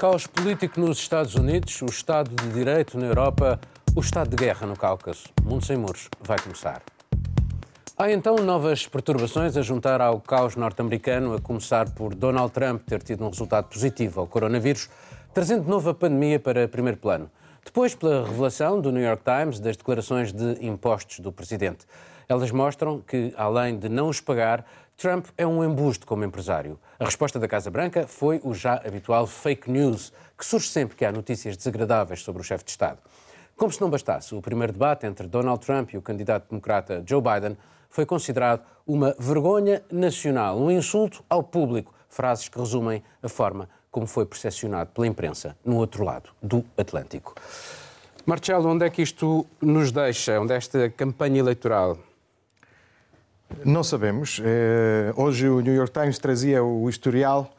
caos político nos Estados Unidos, o Estado de Direito na Europa, o Estado de Guerra no Cáucaso. Mundo sem muros vai começar. Há então novas perturbações a juntar ao caos norte-americano, a começar por Donald Trump ter tido um resultado positivo ao coronavírus, trazendo de novo a pandemia para primeiro plano. Depois, pela revelação do New York Times das declarações de impostos do presidente. Elas mostram que, além de não os pagar, Trump é um embuste como empresário. A resposta da Casa Branca foi o já habitual fake news, que surge sempre que há notícias desagradáveis sobre o chefe de Estado. Como se não bastasse, o primeiro debate entre Donald Trump e o candidato democrata Joe Biden foi considerado uma vergonha nacional, um insulto ao público, frases que resumem a forma como foi percepcionado pela imprensa no outro lado do Atlântico. Marcelo, onde é que isto nos deixa? Onde é esta campanha eleitoral não sabemos. Eh, hoje o New York Times trazia o historial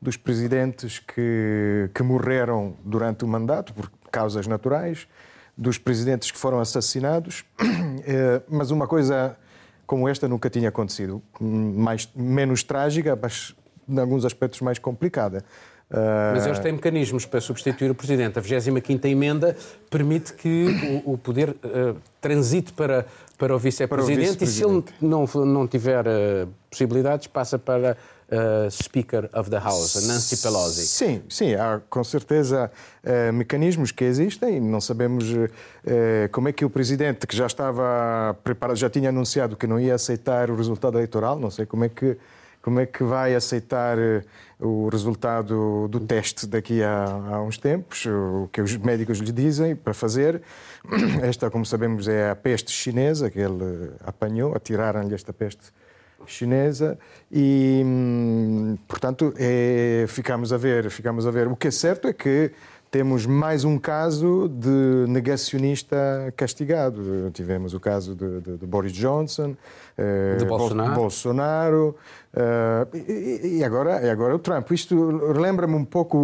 dos presidentes que, que morreram durante o mandato por causas naturais, dos presidentes que foram assassinados, eh, mas uma coisa como esta nunca tinha acontecido. Mais, menos trágica, mas em alguns aspectos mais complicada. Mas eles têm mecanismos para substituir o Presidente. A 25ª emenda permite que o, o poder uh, transite para, para o Vice-Presidente vice e se ele não, não tiver uh, possibilidades, passa para uh, Speaker of the House, Nancy Pelosi. Sim, sim, há com certeza mecanismos que existem. Não sabemos como é que o Presidente, que já estava preparado, já tinha anunciado que não ia aceitar o resultado eleitoral, não sei como é que como é que vai aceitar eh, o resultado do teste daqui a, a, uns tempos, o que os médicos lhe dizem para fazer. Esta, como sabemos, é a peste chinesa que ele apanhou, atiraram-lhe esta peste chinesa e, hum, portanto, é, ficamos a ver, ficamos a ver. O que é certo é que temos mais um caso de negacionista castigado. Tivemos o caso de, de, de Boris Johnson, eh, de Bolsonaro, Bolsonaro uh, e, e, agora, e agora o Trump. Isto lembra-me um pouco,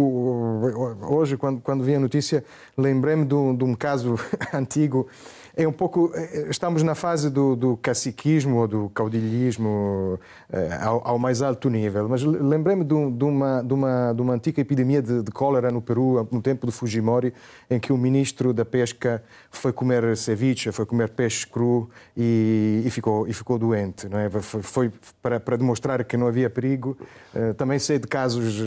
hoje, quando, quando vi a notícia, lembrei-me de, um, de um caso antigo é um pouco. Eh, estamos na fase do, do caciquismo ou do caudilhismo eh, ao, ao, mais alto nível. Mas lembrei-me de, de, uma, de, uma, de uma antiga epidemia de, de, cólera no Peru, no tempo de Fujimori, em que o ministro da Pesca foi comer ceviche, foi comer peixe cru e, e ficou, e ficou doente. Não é? Foi, foi para, para, demonstrar que não havia perigo. Também sei de casos,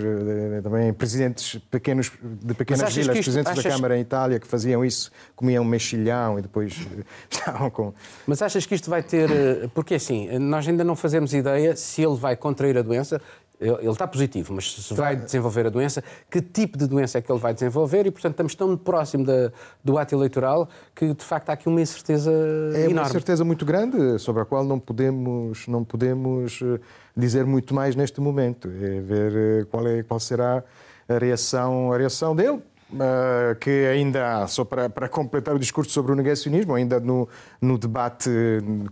também presidentes pequenos, de pequenas vilas, presidentes da Câmara em Itália, que faziam isso, comiam mexilhão e depois estavam com. Mas achas que isto vai ter. Eh, porque assim, nós ainda não fazemos ideia se ele vai contrair a doença. Ele está positivo, mas se vai desenvolver a doença, que tipo de doença é que ele vai desenvolver e, portanto, estamos tão próximo da, do ato eleitoral que, de facto, há aqui uma incerteza é enorme. É uma incerteza muito grande sobre a qual não podemos, não podemos eh, dizer muito mais neste momento. É ver eh, qual, é, qual será a reação, a reação dele. Uh, que ainda, só para, para completar o discurso sobre o negacionismo, ainda no, no debate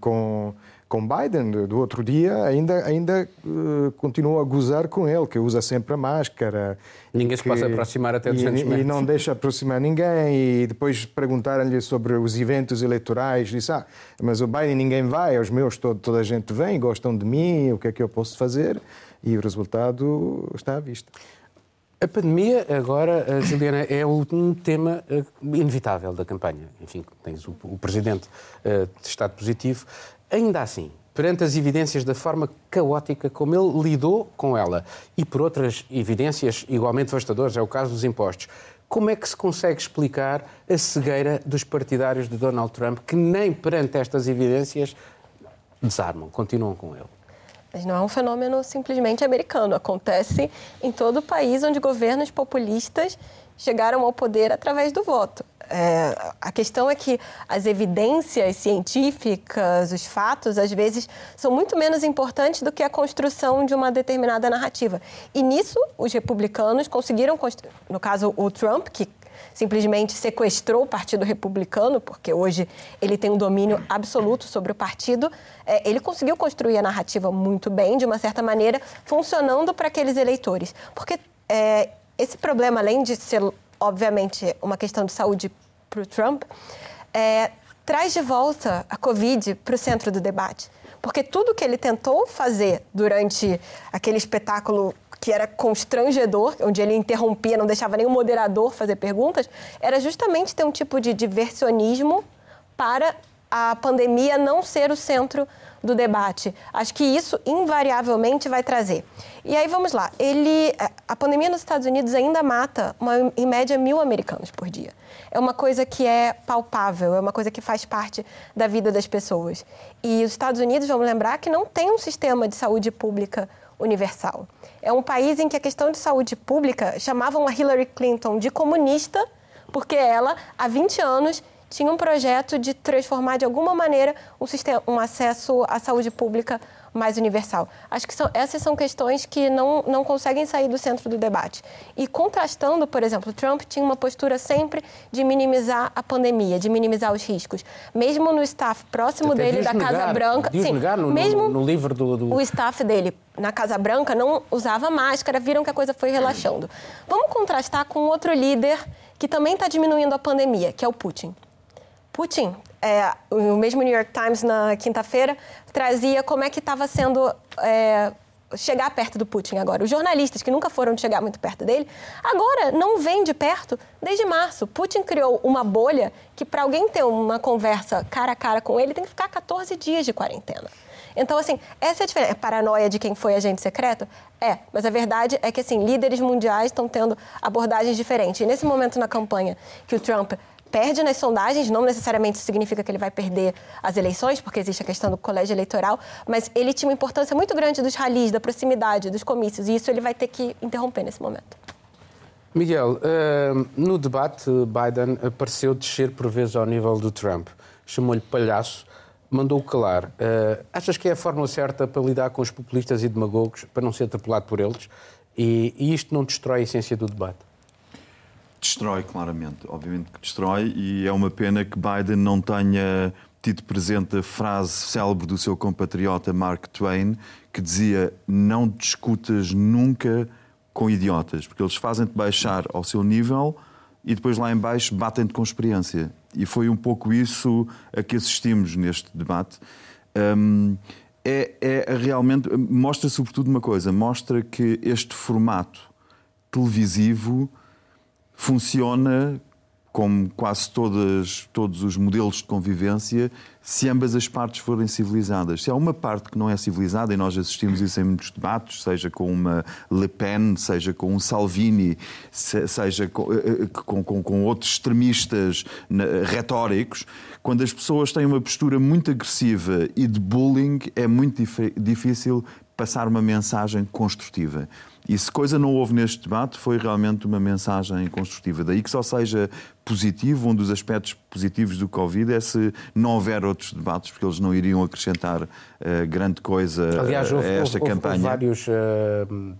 com, com Biden do outro dia, ainda, ainda uh, continua a gozar com ele, que usa sempre a máscara. Ninguém se que, pode aproximar até 200 e, metros. E não deixa aproximar ninguém. E depois perguntaram-lhe sobre os eventos eleitorais. Disse, ah, mas o Biden ninguém vai, os meus todo, toda a gente vem, gostam de mim, o que é que eu posso fazer? E o resultado está à vista. A pandemia, agora, Juliana, é um tema eh, inevitável da campanha. Enfim, tens o, presidente eh, de estado positivo. Ainda assim, perante as evidências da forma caótica como ele lidou com ela e por outras evidências igualmente devastadoras, é o caso dos impostos, como é que se consegue explicar a cegueira dos partidários de Donald Trump que nem perante estas evidências desarmam, continuam com ele? Mas não é um fenômeno simplesmente americano. Acontece em todo o país onde governos populistas chegaram ao poder através do voto. É, a questão é que as evidências científicas, os fatos, às vezes, são muito menos importantes do que a construção de uma determinada narrativa. E nisso, os republicanos conseguiram, no caso, o Trump, que simplesmente sequestrou o Partido Republicano, porque hoje ele tem um domínio absoluto sobre o partido, é, ele conseguiu construir a narrativa muito bem, de uma certa maneira, funcionando para aqueles eleitores. Porque é, esse problema, além de ser, obviamente, uma questão de saúde para o Trump, é, traz de volta a Covid para o centro do debate. Porque tudo que ele tentou fazer durante aquele espetáculo que era constrangedor, onde ele interrompia, não deixava nenhum moderador fazer perguntas, era justamente ter um tipo de diversionismo para a pandemia não ser o centro do debate. Acho que isso invariavelmente vai trazer. E aí vamos lá. Ele, a pandemia nos Estados Unidos ainda mata, uma, em média, mil americanos por dia. É uma coisa que é palpável, é uma coisa que faz parte da vida das pessoas. E os Estados Unidos, vamos lembrar, que não tem um sistema de saúde pública universal. É um país em que a questão de saúde pública chamavam a Hillary Clinton de comunista, porque ela, há 20 anos, tinha um projeto de transformar de alguma maneira um, sistema, um acesso à saúde pública mais universal. Acho que são, essas são questões que não, não conseguem sair do centro do debate. E contrastando, por exemplo, Trump tinha uma postura sempre de minimizar a pandemia, de minimizar os riscos. Mesmo no staff próximo Até dele da Casa Branca, sim, no, mesmo no, no livro do, do, o staff dele na Casa Branca não usava máscara, viram que a coisa foi relaxando. Vamos contrastar com outro líder que também está diminuindo a pandemia, que é o Putin. Putin, é, o mesmo New York Times na quinta-feira trazia como é que estava sendo é, chegar perto do Putin agora. Os jornalistas que nunca foram chegar muito perto dele, agora não vêm de perto desde março. Putin criou uma bolha que para alguém ter uma conversa cara a cara com ele tem que ficar 14 dias de quarentena. Então, assim, essa é a diferença. É paranoia de quem foi agente secreto? É, mas a verdade é que, assim, líderes mundiais estão tendo abordagens diferentes. E nesse momento na campanha que o Trump perde nas sondagens, não necessariamente significa que ele vai perder as eleições, porque existe a questão do colégio eleitoral, mas ele tinha uma importância muito grande dos ralis, da proximidade, dos comícios, e isso ele vai ter que interromper nesse momento. Miguel, uh, no debate, Biden pareceu descer por vezes ao nível do Trump. Chamou-lhe palhaço, mandou-o calar. Uh, achas que é a forma certa para lidar com os populistas e demagogos, para não ser atropelado por eles? E isto não destrói a essência do debate? Destrói, claramente. Obviamente que destrói, e é uma pena que Biden não tenha tido presente a frase célebre do seu compatriota Mark Twain, que dizia: Não discutas nunca com idiotas, porque eles fazem-te baixar ao seu nível e depois lá embaixo batem-te com experiência. E foi um pouco isso a que assistimos neste debate. Um, é, é realmente. Mostra sobretudo uma coisa: mostra que este formato televisivo funciona como quase todas, todos os modelos de convivência, se ambas as partes forem civilizadas. Se há uma parte que não é civilizada, e nós assistimos isso em muitos debates, seja com uma Le Pen, seja com um Salvini, seja com, eh, eh, com, com, com outros extremistas retóricos, quando as pessoas têm uma postura muito agressiva e de bullying, é muito difícil passar uma mensagem construtiva. E se coisa não houve neste debate foi realmente uma mensagem construtiva. Daí que só seja positivo, um dos aspectos positivos do Covid é se não houver outros debates, porque eles não iriam acrescentar uh, grande coisa Aliás, houve, a esta houve, campanha. Houve vários, uh,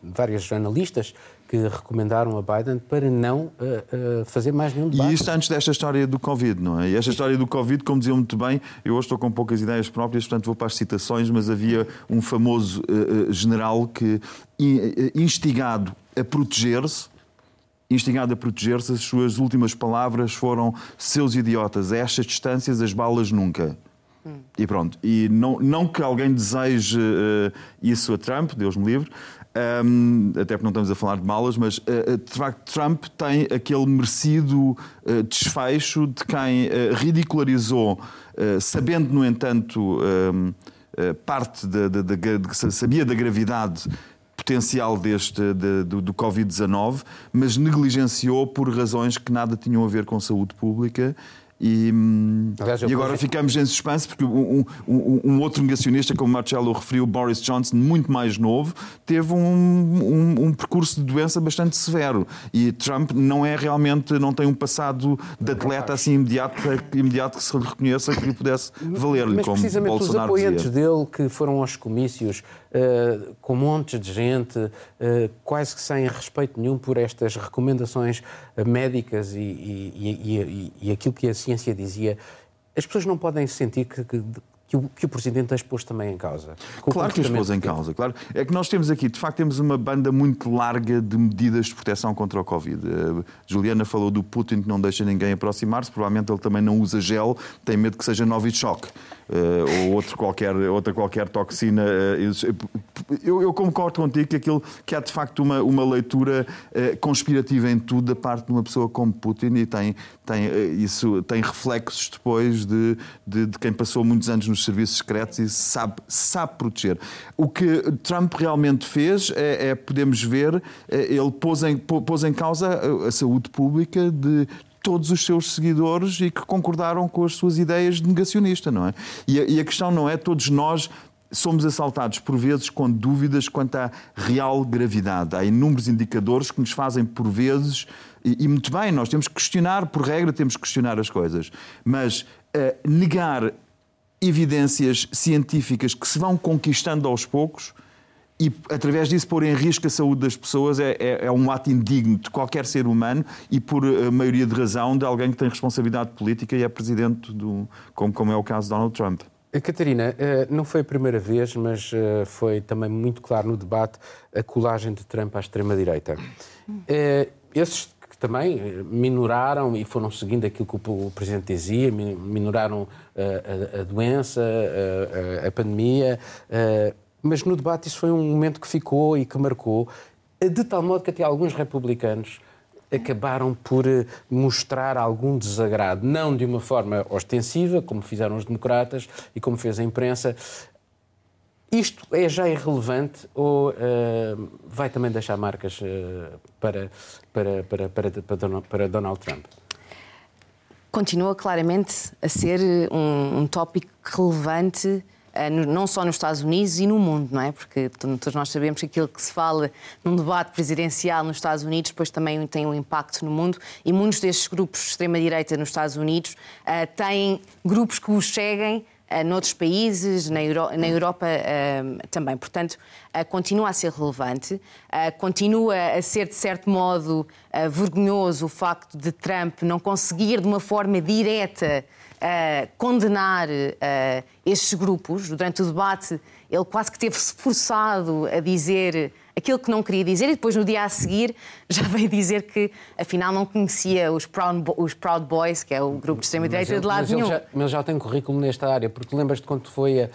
vários analistas que recomendaram a Biden para não uh, uh, fazer mais nenhum debate. E isto antes desta história do Covid, não é? E esta história do Covid, como diziam muito bem, eu hoje estou com poucas ideias próprias, portanto vou para as citações, mas havia um famoso uh, general que, instigado a proteger-se, instigado a proteger-se, as suas últimas palavras foram seus idiotas, a estas distâncias as balas nunca. Hum. E pronto. E não, não que alguém deseje uh, isso a Trump, Deus me livre, um, até porque não estamos a falar de malas, mas uh, de facto Trump tem aquele merecido uh, desfecho de quem uh, ridicularizou, sabendo, no entanto, parte de, de, de, de, sabia da gravidade potencial deste, de, do, do Covid-19, mas negligenciou por razões que nada tinham a ver com saúde pública e, Aliás, e agora ficamos em suspense porque um, um, um, outro negacionista, como Marcelo referiu, Boris Johnson, muito mais novo, teve um, um, percurso de doença bastante severo. E Trump não é realmente, não tem um passado de atleta assim imediato, imediato que se lhe reconheça que lhe pudesse valer-lhe, como precisamente Bolsonaro os apoiantes dizia. dele que foram aos comícios uh, com montes de gente, uh, quase que sem respeito nenhum por estas recomendações uh, médicas e, e, e, e, aquilo que a ciência dizia, as pessoas não podem sentir que, que que o, que o Presidente as pôs também em causa. Claro que as pôs em causa, claro. É que nós temos aqui, de facto, temos uma banda muito larga de medidas de proteção contra o Covid. Uh, Juliana falou do Putin que não deixa ninguém aproximar-se, provavelmente ele também não usa gel, tem medo que seja Novichok. Uh, ou outro qualquer, outra qualquer toxina. Uh, eu, eu, concordo contigo que, aquilo, que há de facto uma, uma leitura uh, conspirativa em tudo da parte de uma pessoa como Putin e tem, tem, isso tem reflexos depois de, de, de, quem passou muitos anos nos serviços secretos e sabe, sabe proteger. O que Trump realmente fez é, é podemos ver, ele pôs em, pôs em causa a saúde pública de todos os seus seguidores e que concordaram com as suas ideias de negacionista, não é? E a, e a questão não é todos nós somos assaltados por vezes com dúvidas quanto à real gravidade. Há inúmeros indicadores que nos fazem, por vezes, e, e muito bem, nós temos que questionar, por regra, temos que questionar as coisas, mas uh, negar evidências científicas que se vão conquistando aos poucos e através disso pôr em risco a saúde das pessoas é, é, é, um ato indigno de qualquer ser humano e por a maioria de razão de alguém que tem responsabilidade política e é presidente do, como, como é o caso de Donald Trump. Eh, Catarina, eh, não foi a primeira vez, mas eh, foi também muito claro no debate a colagem de Trump à extrema-direita. Esses que também minoraram e foram seguindo aquilo que o Presidente dizia, minoraram a, doença, a, pandemia, mas no debate isso foi um momento que ficou e que marcou, de tal modo que até alguns republicanos acabaram por eh, mostrar algum desagrado, não de uma forma ostensiva, como fizeram os democratas e como fez a imprensa. Isto é já irrelevante ou uh, vai também deixar marcas uh, para, para, para, para, para Donald Trump? Continua claramente a ser um, um tópico relevante eh, não só nos Estados Unidos e no mundo, não é? Porque todos nós sabemos que aquilo que se fala num debate presidencial nos Estados Unidos depois também tem um impacto no mundo e muitos destes grupos de extrema-direita nos Estados Unidos uh, têm grupos que os seguem noutros países, na, Euro na Europa uh, também. Portanto, uh, continua a ser relevante, continua a ser, de certo modo, vergonhoso o facto de Trump não conseguir, de uma forma direta, condenar estes grupos. Durante o debate, ele quase que teve-se forçado a dizer aquilo que não queria dizer e depois, no dia a seguir, já veio dizer que, afinal, não conhecia os Proud, os Proud Boys, que é o grupo de extrema-direita, de lado mas nenhum. Ele já, mas já tem currículo nesta área, porque lembras-te quando foi a,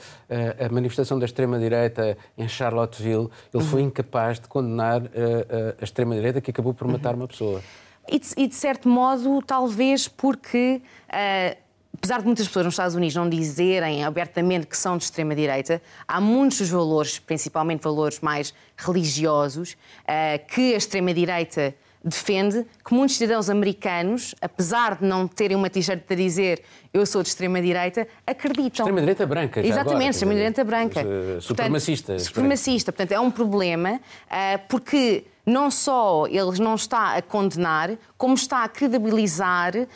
a, a manifestação da extrema-direita em Charlottesville, ele uhum. foi incapaz de condenar a, a extrema-direita que acabou por matar uhum. uma pessoa. E de, e de, certo modo, talvez porque uh, apesar de muitas pessoas nos Estados Unidos não dizerem abertamente que são de extrema-direita, há muitos valores, principalmente valores mais religiosos, eh, que a extrema-direita defende que muitos cidadãos americanos, apesar de não terem uma t-shirt a dizer eu sou de extrema-direita, acreditam. Extrema-direita branca, já Exatamente, extrema-direita branca. Supremacista. Portanto, supremacista. Portanto, é um problema uh, porque não só ele não está a condenar, como está a credibilizar uh,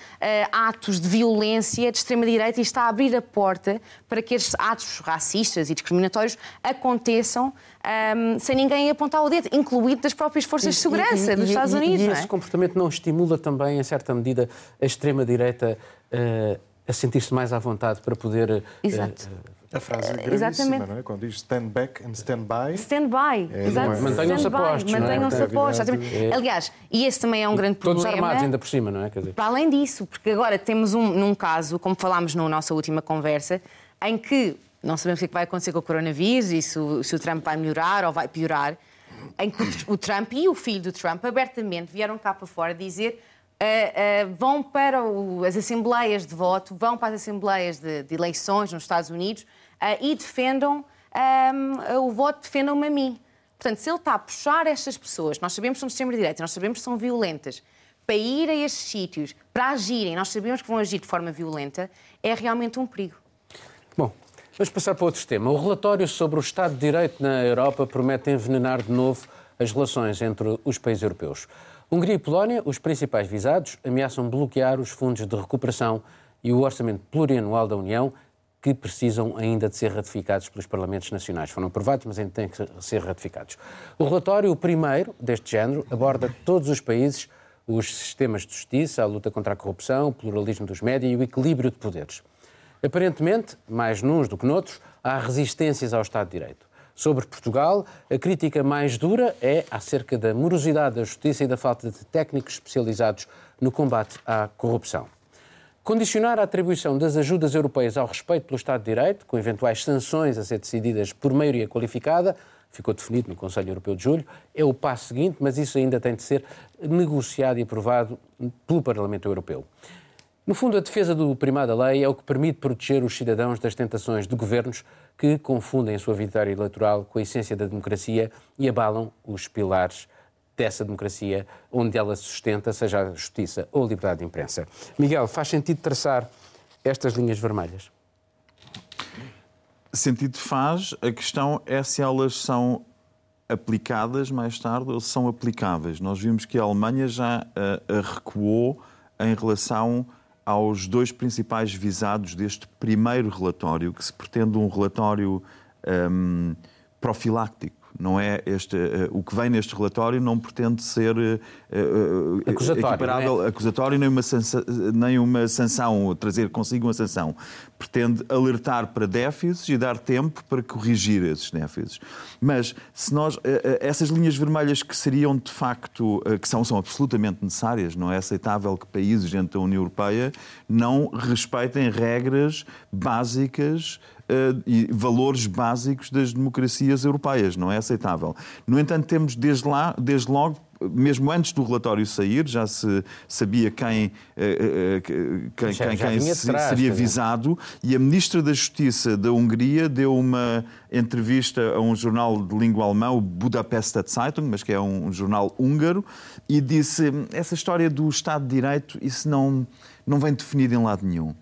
atos de violência de extrema-direita e está a abrir a porta para que estes atos racistas e discriminatórios aconteçam um, ehm, sem ninguém apontar o dedo, incluído das próprias forças de segurança e, dos Estados Unidos. E, e esse é? comportamento não estimula também, em certa medida, a extrema-direita uh, a sentir-se mais à vontade para poder. Uh, Exato. A frase é gravíssima, não é? Quando diz stand back and stand by. Stand by, é, exato. É? Mantenham-se apostos. Mantenham-se apostos. É. Aliás, e esse também é um grande problema. Todos armados ainda por cima, não é? Quer dizer... Para além disso, porque agora temos um, num caso, como falámos na nossa última conversa, em que não sabemos o que vai acontecer com o coronavírus e se o, se o Trump vai melhorar ou vai piorar, em que o Trump e o filho do Trump abertamente vieram cá para fora dizer Uh, uh, vão para o, as assembleias de voto, vão para as assembleias de, de eleições nos Estados Unidos e defendam o voto, defendam-me a mim. Portanto, se ele está a puxar estas pessoas, nós sabemos que são de extrema-direita, nós sabemos que são violentas, para ir a estes sítios, para agirem, nós sabemos que vão agir de forma violenta, é realmente um perigo. Bom, vamos passar para outro tema. O relatório sobre o Estado de Direito na Europa promete envenenar de novo as relações entre os países europeus. Hungria e Polónia, os principais visados, ameaçam bloquear os fundos de recuperação e o orçamento plurianual da União, que precisam ainda de ser ratificados pelos Parlamentos Nacionais. Foram aprovados, mas ainda têm que ser ratificados. O relatório, o primeiro deste género, aborda todos os países, os sistemas de justiça, a luta contra a corrupção, o pluralismo dos médias e o equilíbrio de poderes. Aparentemente, mais nuns do que noutros, há resistências ao Estado de Direito. Sobre Portugal, a crítica mais dura é acerca da morosidade da justiça e da falta de técnicos especializados no combate à corrupção. Condicionar a atribuição das ajudas europeias ao respeito pelo Estado de Direito, com eventuais sanções a ser decididas por maioria qualificada, ficou definido no Conselho Europeu de Julho, é o passo seguinte, mas isso ainda tem de ser negociado e aprovado pelo Parlamento Europeu. No fundo, a defesa do primado da lei é o que permite proteger os cidadãos das tentações de governos que confundem a sua vitória eleitoral com a essência da democracia e abalam os pilares dessa democracia onde ela se sustenta, seja a justiça ou a liberdade de imprensa. Miguel, faz sentido traçar estas linhas vermelhas? Sentido faz, a questão é se elas são aplicadas mais tarde ou se são aplicáveis. Nós vimos que a Alemanha já uh, recuou em relação aos dois principais visados deste primeiro relatório, que se pretende um relatório um, profiláctico não é este, uh, o que vem neste relatório não pretende ser uh, uh, acusatório, equiparável, é? acusatório nem uma, sanção, nem uma sanção, trazer consigo uma sanção. Pretende alertar para déficits e dar tempo para corrigir esses déficits. Mas se nós essas linhas vermelhas que seriam de facto que são são absolutamente necessárias, não é aceitável que países dentro da União Europeia não respeitem regras básicas e valores básicos das democracias europeias. Não é aceitável. No entanto, temos desde lá, desde logo, mesmo antes do relatório sair, já se sabia quem, eh, eh, quem, já, quem, já quem seria visado, e a Ministra da Justiça da Hungria deu uma entrevista a um jornal de língua alemã, o Budapest Zeitung, mas que é um jornal húngaro, e disse essa história do Estado de Direito, isso não, não vem definido em lado nenhum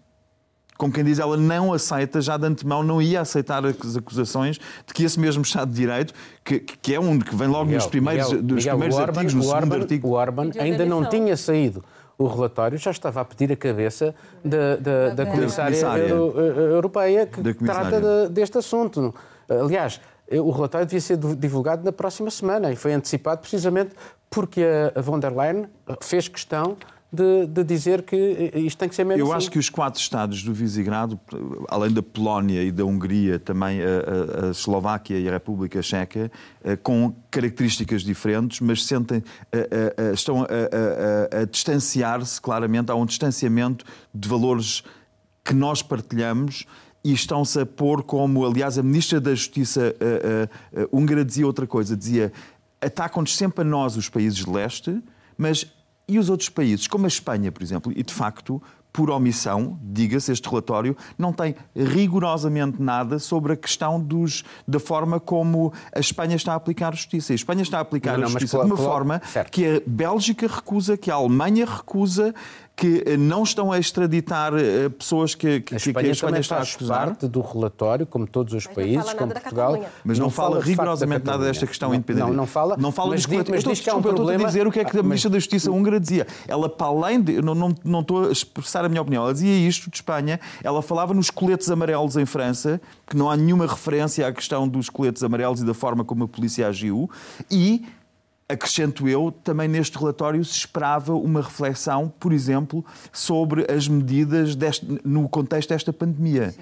como quem diz, ela não aceita, já de antemão não ia aceitar as acusações de que esse mesmo Estado de Direito, que, que é um que vem logo Miguel, nos primeiros, Miguel, dos Miguel, primeiros Orban, artigos, no segundo Orban, artigo. O Orban ainda não tinha saído o relatório, já estava a pedir a cabeça da, da, da comissária, Euro, europeia que trata de, deste assunto. Aliás, o relatório devia ser divulgado na próxima semana e foi antecipado precisamente porque a von der Leyen fez questão de, de, dizer que isto tem que ser menos. Eu acho que os quatro Estados do Visegrado, além da Polónia e da Hungria, também a, a, a Eslováquia e a República Checa, eh, com características diferentes, mas sentem, a, estão a, distanciar-se claramente, há um distanciamento de valores que nós partilhamos e estão-se a pôr como, aliás, a Ministra da Justiça húngara dizia outra coisa, dizia atacam-nos sempre a nós, os países de leste, mas e os outros países, como a Espanha, por exemplo, e de facto, por omissão, diga-se, este relatório não tem rigorosamente nada sobre a questão dos, da forma como a Espanha está a aplicar a justiça. A Espanha está a aplicar não, a justiça de uma forma certo. que a Bélgica recusa, que a Alemanha recusa, que eh, não estão a extraditar eh, pessoas que, que, a Espanha, que a Espanha está a acusar. parte do relatório, como todos os mas países, como Portugal. Mas não, não fala, fala rigorosamente nada desta questão não, independente. Não, não fala. Não fala mas, diz, mas diz que há um problema. estou a dizer o que é que a ah, Ministra da Justiça húngara dizia. Ela, para além de. Não, não, não estou a expressar a minha opinião. Ela dizia isto de Espanha. Ela falava nos coletes amarelos em França, que não há nenhuma referência à questão dos coletes amarelos e da forma como a polícia agiu. E acrescento eu, também neste relatório se esperava uma reflexão, por exemplo, sobre as medidas deste, no contexto desta pandemia. Sim,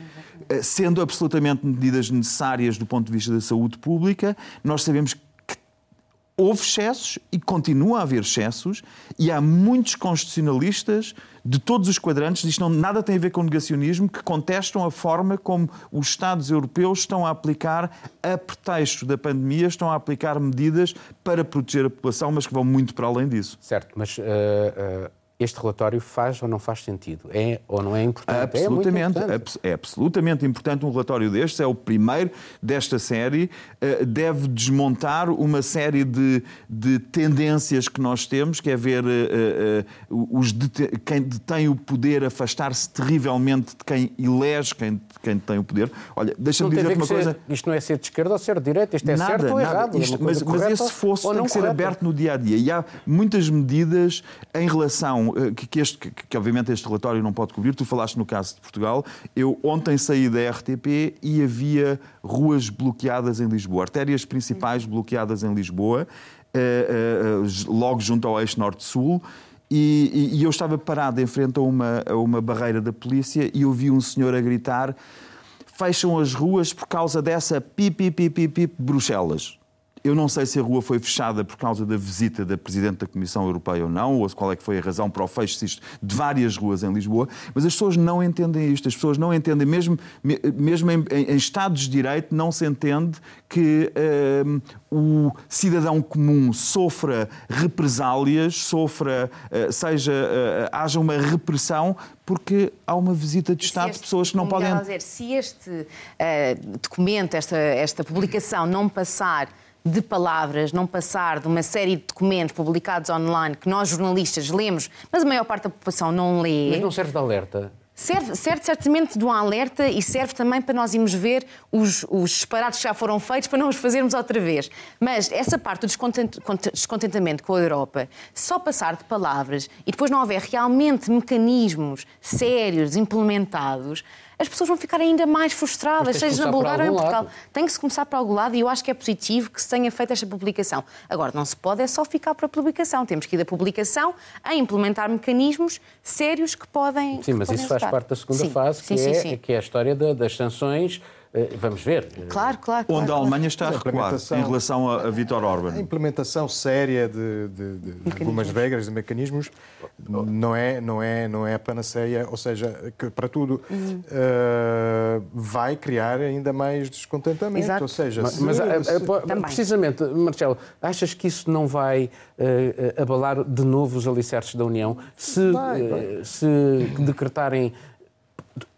eh, Sendo absolutamente medidas necessárias do ponto de vista da saúde pública, nós sabemos que houve excessos e continua a haver excessos, e há muitos constitucionalistas de todos os quadrantes, isto não, nada tem a ver com negacionismo, que contestam a forma como os Estados europeus estão a aplicar, a pretexto da pandemia, estão a aplicar medidas para proteger a população, mas que vão muito para além disso. Certo, mas uh, uh este relatório faz ou não faz sentido? É ou não é importante? Absolutamente, é, importante. é absolutamente importante um relatório destes. É o primeiro desta série. Eh, deve desmontar uma série de, de tendências que nós temos, que é ver uh, uh, os quem detém o poder afastar-se terrivelmente de quem elege quem, quem tem o poder. Olha, deixa-me dizer uma coisa. Ser, isto não é ser de esquerda ou ser de direita, isto é nada, certo ou nada. errado. É isto, é mas, mas esse fosse tem que ser aberto no dia a dia. E há muitas medidas em relação eh, que, este, que, que, obviamente este relatório não pode cobrir. Tu falaste no caso de Portugal. Eu ontem saí da RTP e havia ruas bloqueadas em Lisboa, artérias principais bloqueadas em Lisboa, eh, eh, logo junto ao eixo norte-sul E, e, e eu estava parado em frente a uma, a uma barreira da polícia e ouvi um senhor a gritar fecham as ruas por causa dessa pipi, pipi, pipi, Bruxelas. Eu não sei se a rua foi fechada por causa da visita da Presidente da Comissão Europeia ou não, ou qual é que foi a razão para o fecho de várias ruas em Lisboa, mas as pessoas não entendem isto. As pessoas não entendem, mesmo, mesmo em, em Estados de Direito, não se entende que uh, o cidadão comum sofra represálias, sofra, uh, seja, uh, haja uma repressão porque há uma visita de Estado de pessoas que não podem. Dizer, se este documento, esta, esta publicação não passar de palavras, não passar de uma série de documentos publicados online que nós jornalistas lemos, mas a maior parte da população não lê. Mas não serve de alerta? Serve, serve certamente de um alerta e serve também para nós irmos ver os, os disparates que já foram feitos para não os fazermos outra vez. Mas essa parte do descontentamento com a Europa, só passar de palavras e depois não houver realmente mecanismos sérios implementados, as pessoas vão ficar ainda mais frustradas, seja na Bulgária ou em Portugal. Lado. Tem que se começar para algum lado e eu acho que é positivo que se tenha feito esta publicação. Agora, não se pode é só ficar para a publicação. Temos que ir da publicação a implementar mecanismos sérios que podem. Sim, que mas podem isso faz parte da segunda sim. fase, que, sim, é, sim, que é a história das sanções vamos ver. Claro, claro. Onde claro, a Alemanha está a recuar em relação a, a Vítor Orban. A implementação séria de, de, de algumas regras e mecanismos não é, não, é, não é a panaceia, ou seja, que para tudo uhum. uh, vai criar ainda mais descontentamento. Exato. Ou seja, mas, se, mas eh, se... precisamente, Marcelo, achas que isso não vai uh, abalar de novo os alicerces da União se, vai, vai. se decretarem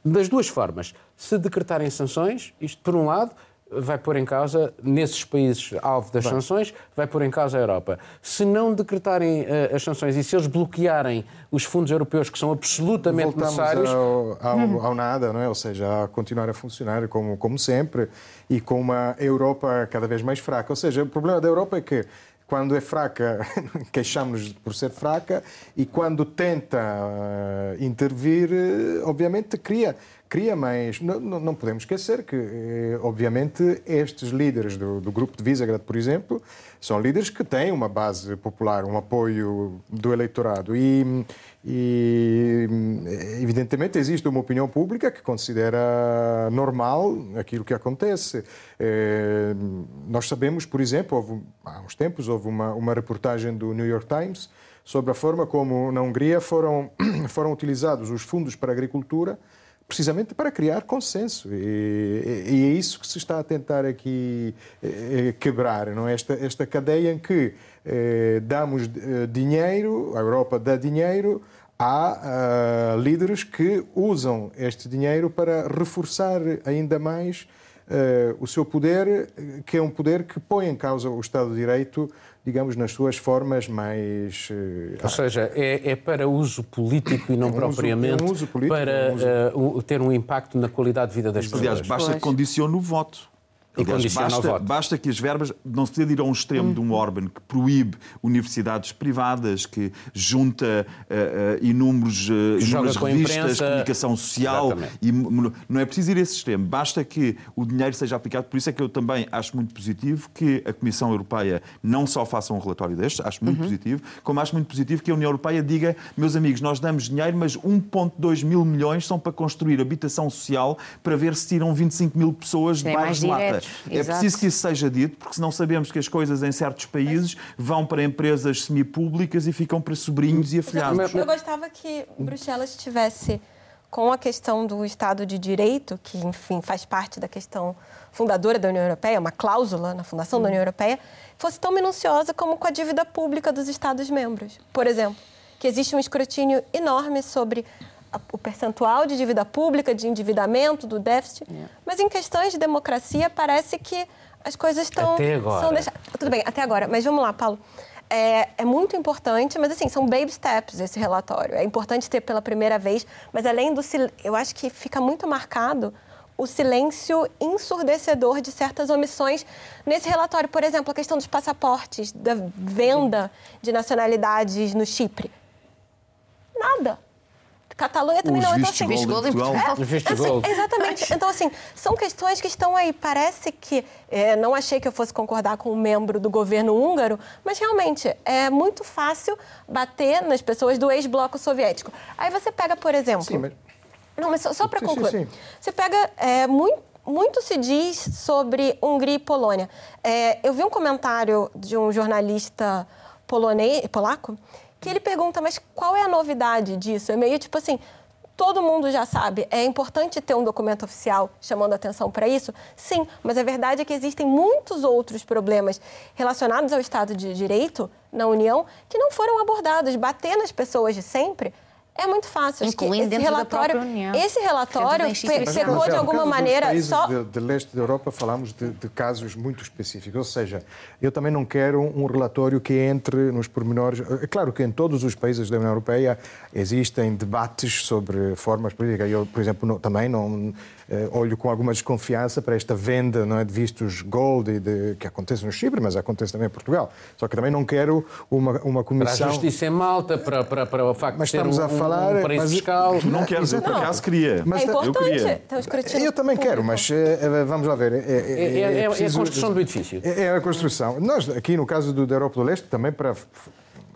das duas formas. Se decretarem sanções, isto por um lado vai pôr em causa, nesses países alvo das vai. sanções, vai pôr em causa a Europa. Se não decretarem uh, as sanções e se eles bloquearem os fundos europeus que são absolutamente Voltamos necessários. Ao, ao, uhum. ao, nada, não é? ou seja, a continuar a funcionar como, como sempre e com uma Europa cada vez mais fraca. Ou seja, o problema da Europa é que quando é fraca, queixamos-nos por ser fraca, e quando tenta uh, intervir, uh, obviamente cria, cria mais. Não, não, podemos esquecer que, uh, obviamente, estes líderes do, do, grupo de Visegrad, por exemplo, são líderes que têm uma base popular, um apoio do eleitorado. E, e, evidentemente, existe uma opinião pública que considera normal aquilo que acontece. É, nós sabemos, por exemplo, houve, há uns tempos houve uma, uma reportagem do New York Times sobre a forma como na Hungria foram, foram utilizados os fundos para a agricultura precisamente para criar consenso. E, e, é isso que se está a tentar aqui eh, quebrar, não é? esta, esta cadeia em que eh, damos eh, dinheiro, a Europa dá dinheiro há uh, líderes que usam este dinheiro para reforçar ainda mais uh, o seu poder, que é um poder que põe em causa o Estado de Direito, digamos, nas suas formas mais. Uh, Ou seja, é, é, para uso político e não é um propriamente uso, é um político, para um ter um impacto na qualidade de vida das pessoas. Aliás, basta que condicione o voto. Aliás, basta, basta, que as verbas não se dê ir a um extremo hum. de um. Orban que proíbe universidades privadas, que junta uh, uh, inúmeros, uh, inúmeras revistas, comunicação social. E, não é preciso ir a esse extremo. Basta que o dinheiro seja aplicado. Por isso é que eu também acho muito positivo que a Comissão Europeia não só faça um relatório destes, acho muito uhum. positivo, como acho muito positivo que a União Europeia diga, meus amigos, nós damos dinheiro, mas 1,2 mil milhões são para construir habitação social para ver se tiram 25 mil pessoas de bairros de lata. É Exato. preciso que isso seja dito, porque senão sabemos que as coisas em certos países vão para empresas semipúblicas e ficam para sobrinhos e afilhados. Eu gostava que Bruxelas estivesse com a questão do Estado de Direito, que, enfim, faz parte da questão fundadora da União Europeia, uma cláusula na fundação da União Europeia, fosse tão minuciosa como com a dívida pública dos Estados-membros. Por exemplo, que existe um escrutínio enorme sobre o percentual de dívida pública, de endividamento, do déficit. Yeah. Mas em questões de democracia, parece que as coisas estão. Até agora. Deixadas... Tudo bem, até agora. Mas vamos lá, Paulo. É, é, muito importante, mas assim, são baby steps esse relatório. É importante ter pela primeira vez, mas além do eu acho que fica muito marcado o silêncio ensurdecedor de certas omissões nesse relatório. Por exemplo, a questão dos passaportes, da venda de nacionalidades no Chipre. Nada Catalunha também Os não. Vistos assim, gold em Portugal. Os vistos assim, exatamente. Então, assim, são questões que estão aí. Parece que. é, não achei que eu fosse concordar com um membro do governo húngaro, mas realmente é muito fácil bater nas pessoas do ex-bloco soviético. Aí você pega, por exemplo. Sim, mas Não, mas só, só para Sim, sim, concluir. sim. Você pega. é, muito, muito se diz sobre Hungria e Polônia. É, eu vi um comentário de um jornalista polonês, polaco que ele pergunta, mas qual é a novidade disso? É meio tipo assim. Todo mundo já sabe, é importante ter um documento oficial chamando atenção para isso? Sim, mas a verdade é que existem muitos outros problemas relacionados ao Estado de Direito na União que não foram abordados. Bater nas pessoas de sempre é muito fácil. Acho que Incluindo esse dentro da relatório, própria União. esse relatório pecou de alguma maneira países só. de, de leste da Europa falamos de, de casos muito específicos. Ou seja, eu também não quero um relatório que entre nos pormenores. É claro que em todos os países da União Europeia existem debates sobre formas políticas. Eu, por exemplo, não- também não olho com alguma desconfiança para esta venda não é, de vistos gold e de, que acontece no Chipre, mas acontece também em Portugal. Só que também não quero uma, uma Para a comissão. justiça em Malta, para, para, para o facto Mas de ser estamos um, a falar, um paraíso mas- fiscal. Tu não queres, eu por acaso queria. Mas é tá- eu importante queria. ter escrutínio Eu também quero, mas eh, vamos lá ver. É, É, é- é a preciso- construção do edifício. É, é a construção. Nós, aqui no caso do, da Europa do Leste, também para.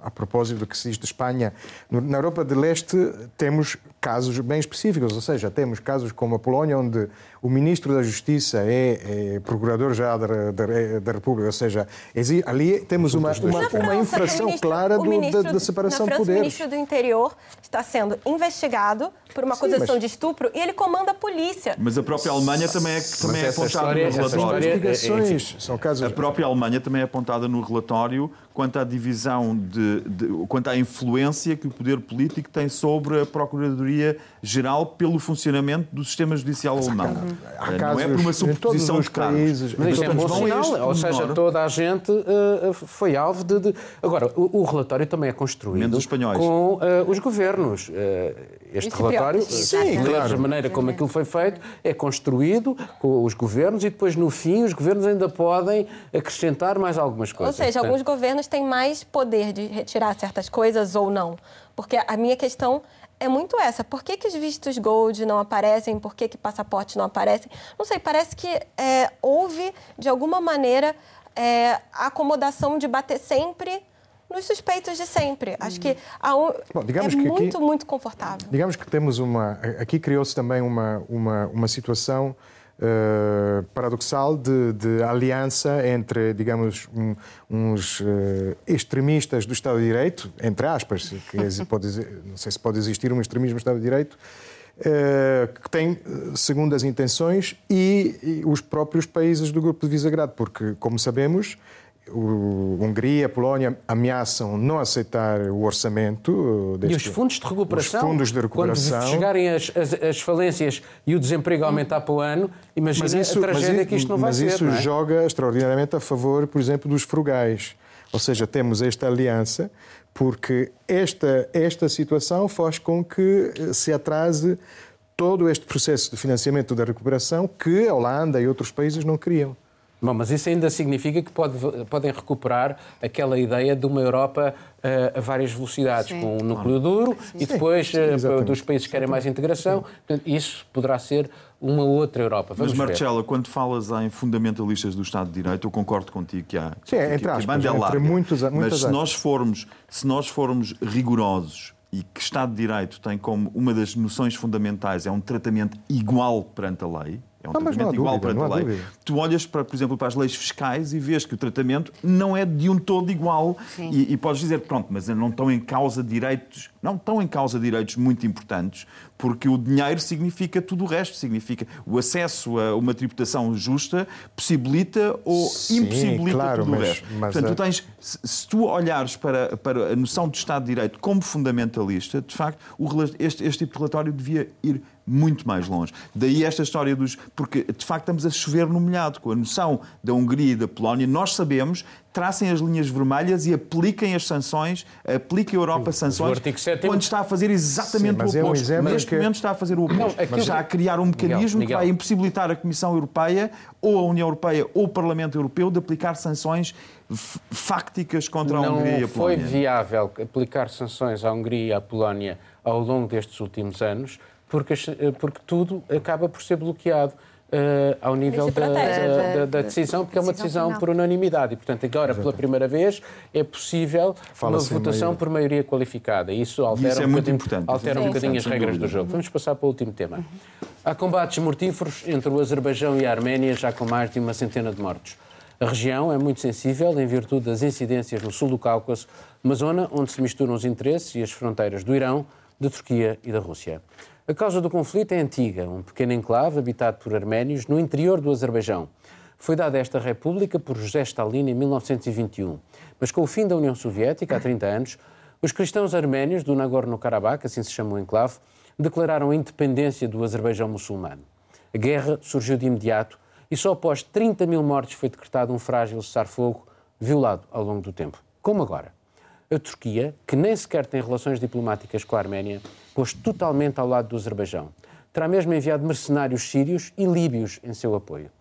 A propósito do que se diz de Espanha, na Europa de Leste temos casos bem específicos, ou seja, temos casos como a Polónia, onde o Ministro da Justiça é, é Procurador já da, da, da República, ou seja, ali temos uma, uma, uma infração ministro- clara do- ministro- da, da separação de poderes. O ministro do Interior está sendo investigado por uma Sim, acusação mas- de estupro e ele comanda a polícia. Mas a própria Alemanha também é, também é apontada história- no relatório. Investigações são casos. A própria Alemanha também é apontada no relatório quanto à divisão de, de- quanto à influência que o poder político tem sobre a Procuradoria-Geral pelo funcionamento do sistema judicial alemão. Há casos não é por uma os de cargos. países- Mas isto é bom sinal, ou seja, toda a gente eh, foi alvo de, de- Agora, o, o relatório também é construído Menos os espanhóis. com eh, os governos. Eh, este Isso é relatório, Sim, se leres claro. a maneira como aquilo foi feito, é construído com os governos e depois, no fim, os governos ainda podem acrescentar mais algumas Ou coisas. seja, Portanto, alguns governos têm mais poder de retirar certas coisas ou não. Porque a minha questão é muito essa. Por que, que os vistos gold não aparecem? Por que, que passaportes não aparecem? Não sei, parece que é, houve, de alguma maneira, é, a acomodação de bater sempre nos suspeitos de sempre. Acho que há um, Bom, digamos é que aqui- muito, muito confortável. Digamos que temos uma. Aqui criou-se também uma, uma, uma situação eh, paradoxal de, de aliança entre, digamos, um- uns eh, extremistas do Estado de Direito, entre aspas, que pode, não sei se pode existir um extremismo do Estado de Direito, eh, que tem segundas intenções, e, e os próprios países do Grupo de Visegrado, porque, como sabemos, o Hungria, a Polónia ameaçam não aceitar o orçamento eh, E deste, os fundos de recuperação? Os fundos de recuperação. Quando chegarem as, as, as falências e o desemprego aumentar para o ano, imagina a tragédia que isto não vai mas ser. isso não é? joga extraordinariamente a favor, por exemplo, dos frugais. Ou seja, temos esta aliança porque esta, esta situação faz com que eh, se atrase todo este processo de financiamento da recuperação que a Holanda e outros países não queriam. Bom, mas isso ainda significa que pode- podem recuperar aquela ideia de uma Europa eh, a várias velocidades, Sim. com um núcleo duro e depois sim, exatamente. dos países que querem mais integração. Portanto, isso poderá ser uma outra Europa. Mas, Vamos ver. Marcela, quando falas em fundamentalistas do Estado de Direito, eu concordo contigo que há. Sim, que, entre que a aspas, banda é entre larga. muitos- Mas se nós, formos, se nós formos rigorosos e que Estado de Direito tem como uma das noções fundamentais é um tratamento igual perante a lei. É um Não, tratamento igual dúvida, perante não há a lei. dúvida. Tu olhas, para, por exemplo, para as leis fiscais e vês que o tratamento não é de um todo igual. Sim. E, e podes dizer, pronto, mas não estão em causa direitos, não estão em causa direitos muito importantes, porque o dinheiro significa tudo o resto, significa o acesso a uma tributação justa possibilita ou Sim, impossibilita claro, tudo o mas- resto. mas Portanto, a- tu tens, se, se tu olhares para, para a noção de Estado de Direito como fundamentalista, de facto, o este, este tipo de relatório devia ir muito mais longe. Daí esta história dos. Porque, de facto, estamos a chover no molhado com a noção da Hungria e da Polónia. Nós sabemos, tracem as linhas vermelhas e apliquem as sanções, apliquem a Europa sanções, quando está a fazer exatamente Sim, o oposto. É um Neste que... momento está a fazer o oposto. Não. Está a criar um mecanismo Miguel, Miguel. que vai impossibilitar a Comissão Europeia, ou a União Europeia, ou o Parlamento Europeu de aplicar sanções fácticas contra a Hungria e a Polónia. Não foi viável aplicar sanções à Hungria e à Polónia ao longo destes últimos anos porque, eh, porque tudo acaba por ser bloqueado. Uh, ao nível da, da, da, decisão, porque é uma decisão por unanimidade. E, portanto, agora, pela primeira vez, é possível uma votação por maioria qualificada. E isso altera isso é um muito importante. Altera um bocadinho as regras do jogo. Vamos passar para o último tema. Há combates mortíferos entre o Azerbaijão e a Arménia, já com mais de uma centena de mortos. A região é muito sensível em virtude das incidências no sul do Cáucaso, uma zona onde se misturam os interesses e as fronteiras do Irão, da Turquia e da Rússia. A causa do conflito é antiga, um pequeno enclave habitado por arménios no interior do Azerbaijão. Foi dada esta república por José Stalin em 1921, mas com o fim da União Soviética, há 30 anos, os cristãos arménios do Nagorno-Karabakh, assim se chama o enclave, declararam a independência do Azerbaijão muçulmano. A guerra surgiu de imediato e só após 30 mil mortes foi decretado um frágil cessar-fogo violado ao longo do tempo. Como agora? A Turquia, que nem sequer tem relações diplomáticas com a Arménia, posto totalmente ao lado do Azerbaijão. Terá mesmo enviado mercenários sírios e líbios em seu apoio.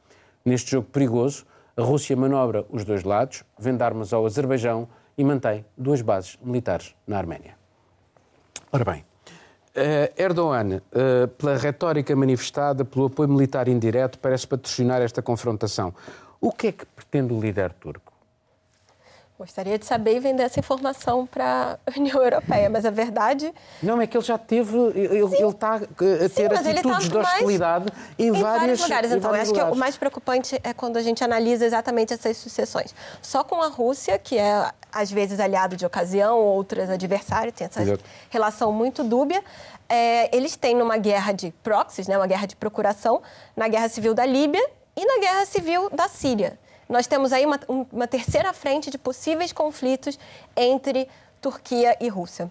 Neste jogo perigoso, a Rússia manobra os dois lados, vende armas ao Azerbaijão e mantém duas bases militares na Arménia. Ora bem, uh, Erdogan, uh, pela retórica manifestada, pelo apoio militar indireto, parece patrocinar esta confrontação. O que é que pretende o líder turco? Gostaria de saber e vender essa informação para a União Europeia, mas a verdade. Não, é que ele já teve. Ele, ele está a ter Sim, tá atitudes de hostilidade em, em vários lugares. Então, vários acho lugares. que o mais preocupante é quando a gente analisa exatamente essas sucessões. Só com a Rússia, que é às vezes aliado de ocasião, outras adversário, tem essa Exato. relação muito dúbia. É, eles têm numa guerra de proxies, né, uma guerra de procuração, na guerra civil da Líbia e na guerra civil da Síria. Nós temos aí uma, uma terceira frente de possíveis conflitos entre Turquia e Rússia.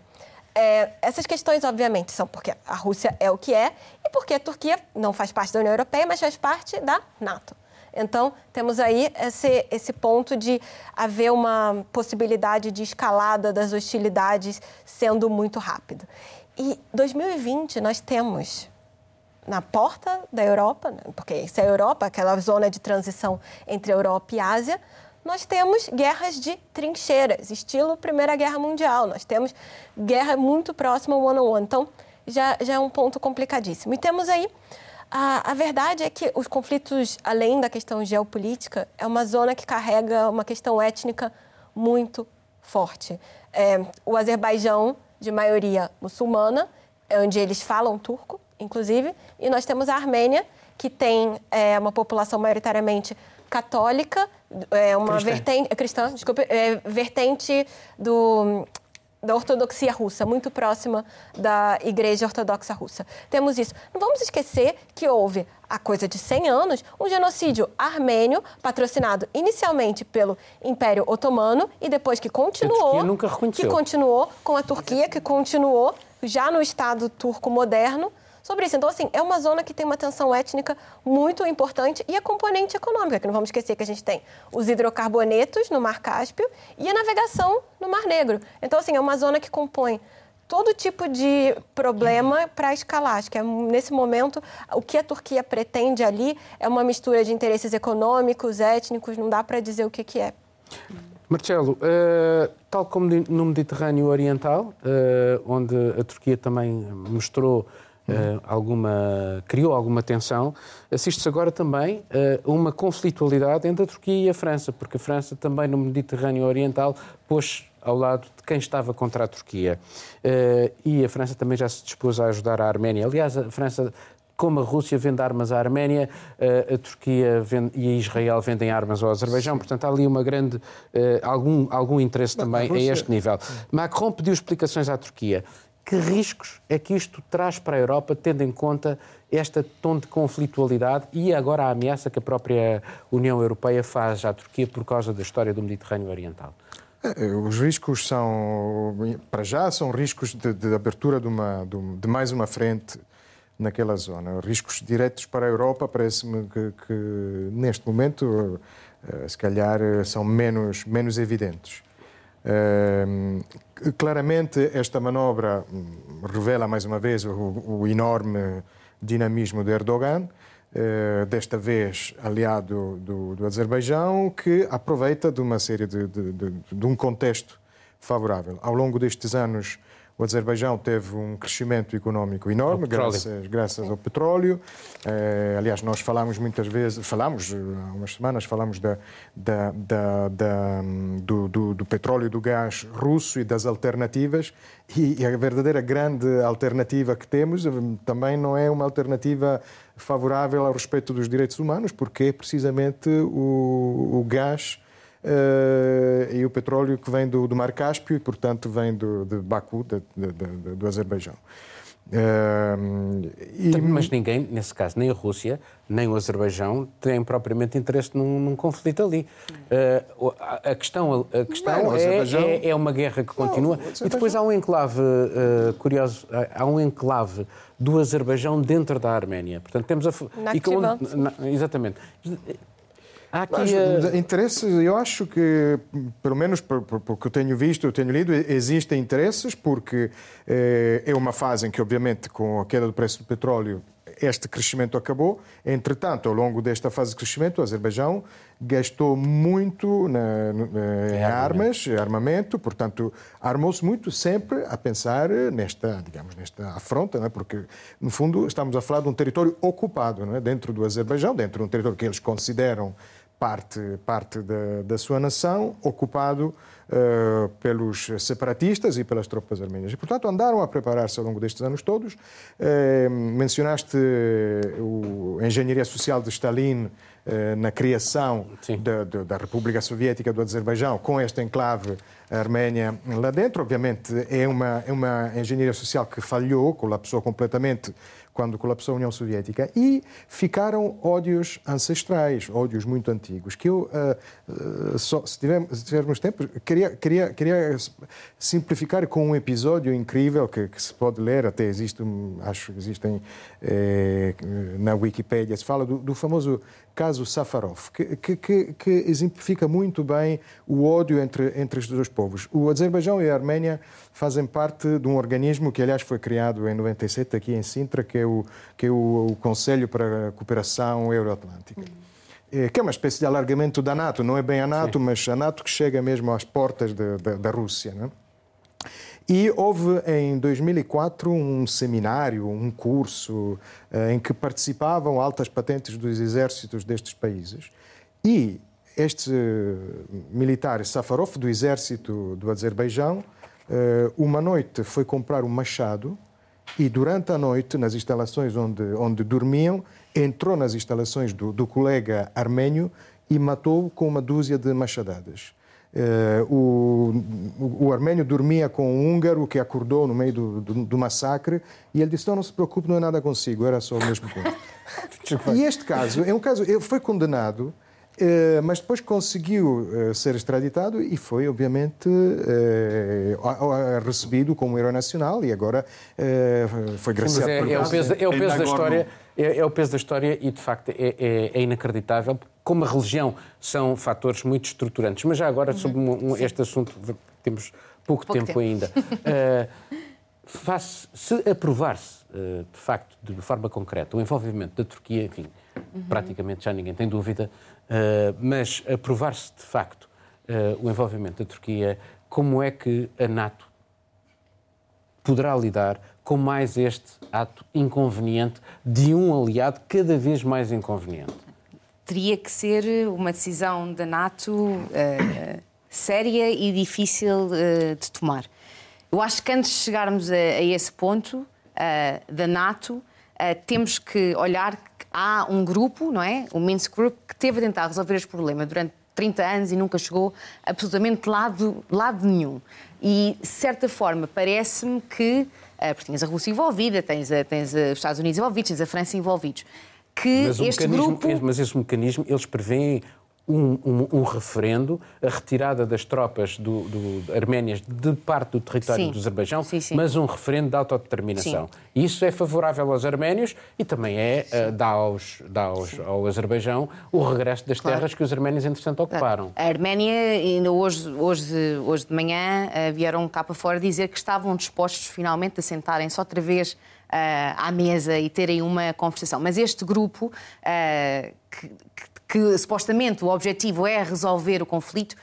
É, essas questões, obviamente, são porque a Rússia é o que é e porque a Turquia não faz parte da União Europeia, mas faz parte da NATO. Então, temos aí esse, esse ponto de haver uma possibilidade de escalada das hostilidades sendo muito rápido. E 2020 nós temos na porta da Europa, né? porque isso é a Europa, aquela zona de transição entre Europa e Ásia, nós temos guerras de trincheiras, estilo Primeira Guerra Mundial. Nós temos guerra muito próxima one on one. Então, já, já é um ponto complicadíssimo. E temos aí. A, a verdade é que os conflitos, além da questão geopolítica, é uma zona que carrega uma questão étnica muito forte. É, o Azerbaijão, de maioria muçulmana, é onde eles falam turco, inclusive, e nós temos a Armênia, que tem é, uma população maioritariamente católica, é, uma cristã. vertente é, cristã, desculpe, é, vertente do da ortodoxia russa, muito próxima da Igreja Ortodoxa Russa. Temos isso. Não vamos esquecer que houve, há coisa de 100 anos, um genocídio armênio patrocinado inicialmente pelo Império Otomano e depois que continuou, que continuou com a Turquia, que continuou já no Estado turco moderno sobre isso. Então, assim, é uma zona que tem uma tensão étnica muito importante e a componente econômica, que não vamos esquecer que a gente tem os hidrocarbonetos no Mar Cáspio e a navegação no Mar Negro. Então, assim, é uma zona que compõe todo tipo de problema para escalar. Acho que é, nesse momento o que a Turquia pretende ali é uma mistura de interesses econômicos, étnicos, não dá para dizer o que, que é. Marcelo, uh, tal como no Mediterrâneo Oriental, uh, onde a Turquia também mostrou Uh, alguma, criou alguma tensão. Assiste-se agora também uh, uma conflitualidade entre a Turquia e a França, porque a França também no Mediterrâneo Oriental pôs ao lado de quem estava contra a Turquia. Uh, e a França também já se dispôs a ajudar a Arménia. Aliás, a França como a Rússia vende armas à Arménia, a Turquia vende, e a Israel vendem armas ao Azerbaijão. Portanto, há ali uma grande, algum, algum interesse também a, Rússia... a este nível. Macron pediu explicações à Turquia. Que riscos é que isto traz para a Europa, tendo em conta esta tom de conflitualidade e agora a ameaça que a própria União Europeia faz à Turquia por causa da história do Mediterrâneo Oriental? É, os riscos são, para já, são riscos de, de abertura de, uma, de, mais uma frente naquela zona. Riscos diretos para a Europa parece-me que, que, neste momento, uh, se calhar, são menos, menos evidentes. Uh, claramente, esta manobra revela mais uma vez o, o enorme dinamismo de Erdogan. Uh, desta vez aliado do, do, Azerbaijão, que aproveita de uma série de, de, de, de um contexto favorável. Ao longo destes anos, o Azerbaijão teve um crescimento económico enorme, graças, graças ao petróleo. Eh, aliás, nós falamos muitas vezes, falamos eh, há umas semanas, falamos da, da, da, da do, do, do, petróleo e do gás russo e das alternativas. E, e a verdadeira grande alternativa que temos eh, também não é uma alternativa favorável ao respeito dos direitos humanos, porque é precisamente o, o gás Uh, e o petróleo que vem do, do, Mar Cáspio e, portanto, vem do, de Baku, de, de, do Azerbaijão. Uh, e... Mas ninguém, nesse caso, nem a Rússia, nem o Azerbaijão, têm propriamente interesse num, num conflito ali. Uh, a questão, a questão Bem, é, Azerbaijão... é, é, uma guerra que continua. Não, e depois há um enclave curioso, há um enclave do Azerbaijão dentro da Arménia. Portanto, temos a. E com, na, exatamente. Há aqui, uh... interesses, eu acho que, pelo menos por, por, por que eu tenho visto, eu tenho lido, existem interesses, porque eh, é uma fase em que, obviamente, com a queda do preço do petróleo, este crescimento acabou. Entretanto, ao longo desta fase de crescimento, o Azerbaijão gastou muito na, na, em armas, armamento, portanto, armou-se muito sempre a pensar nesta, digamos, nesta afronta, é? porque, no fundo, estamos a falar de um território ocupado é? dentro do Azerbaijão, dentro de um território que eles consideram parte, parte da, da sua nação, ocupado uh, pelos separatistas e pelas tropas armênias. E, portanto, andaram a preparar-se ao longo destes anos todos. Uh, mencionaste o, a engenharia social de Stalin uh, na criação da, da, República Soviética do Azerbaijão, com esta enclave Arménia lá dentro. Obviamente, é uma, é uma engenharia social que falhou, colapsou completamente quando colapsou a União Soviética, e ficaram ódios ancestrais, ódios muito antigos, que eu, uh, uh, só, se, tivermos, se tivermos tempo, queria, queria, queria simplificar com um episódio incrível que, que se pode ler, até existe, acho que existem eh, na Wikipédia, se fala do, do famoso caso Safarov, que, que, que, exemplifica muito bem o ódio entre, entre os dois povos. O Azerbaijão e a Arménia fazem parte de um organismo que, aliás, foi criado em 97 aqui em Sintra, que é o, que é o, o Conselho para a Cooperação Euroatlântica. Uhum. Que é uma espécie de alargamento da NATO, não é bem a NATO, Sim. mas a NATO que chega mesmo às portas de, de, da Rússia. Não é? E houve em 2004 um seminário, um curso, eh, em que participavam altas patentes dos exércitos destes países. E este militar Safarov, do exército do Azerbaijão, eh, uma noite foi comprar um machado e durante a noite, nas instalações onde, onde dormiam, entrou nas instalações do, do colega armênio e matou com uma dúzia de machadadas. Uh, o, o, o, armênio dormia com um húngaro que acordou no meio do, do, do, massacre e ele disse: Não, não se preocupe, não é nada consigo, era só o mesmo ponto. e este caso é um caso, ele foi condenado. Uh, mas depois conseguiu uh, ser extraditado e foi, obviamente, recebido como herói nacional e agora foi graciado Sim, é, é, o peso, é o peso da história. É, é, o peso da história e, de facto, é, é, é inacreditável como a religião são fatores muito estruturantes. Mas já agora, sobre um, um, este assunto, temos pouco, pouco tempo, tempo, ainda. uh, faz, se aprovar-se, uh, de facto, de forma concreta, o envolvimento da Turquia, enfim, uhum. praticamente já ninguém tem dúvida, uh, mas aprovar-se, de facto, o envolvimento da Turquia, como é que a NATO poderá lidar com mais este ato inconveniente de um aliado cada vez mais inconveniente? teria que ser uma decisão da NATO uh, séria e difícil uh, de tomar. Eu acho que antes de chegarmos a, a esse ponto uh, da NATO, temos que olhar que há um grupo, não é? O Minsk Group, que teve a tentar resolver este problema durante 30 anos e nunca chegou absolutamente lado, lado nenhum. E, de certa forma, parece-me que, porque tens a Rússia envolvida, tens, a, tens os Estados Unidos envolvidos, tens a França envolvidos, que mas este grupo... Mas esse mecanismo, eles prevêem um, um, um, referendo, a retirada das tropas do, do, arménias de parte do território sim. do Azerbaijão, sim, sim. mas um referendo de autodeterminação. Isso é favorável aos arménios e também é, uh, dá, aos, dá aos, ao Azerbaijão o regresso das claro. terras que os arménios, entretanto, ocuparam. A Arménia, ainda hoje, hoje, hoje de manhã, uh, vieram cá para fora dizer que estavam dispostos finalmente a sentarem-se outra vez uh, à mesa e terem uma conversação. Mas este grupo, que, que que supostamente o objetivo é resolver o conflito,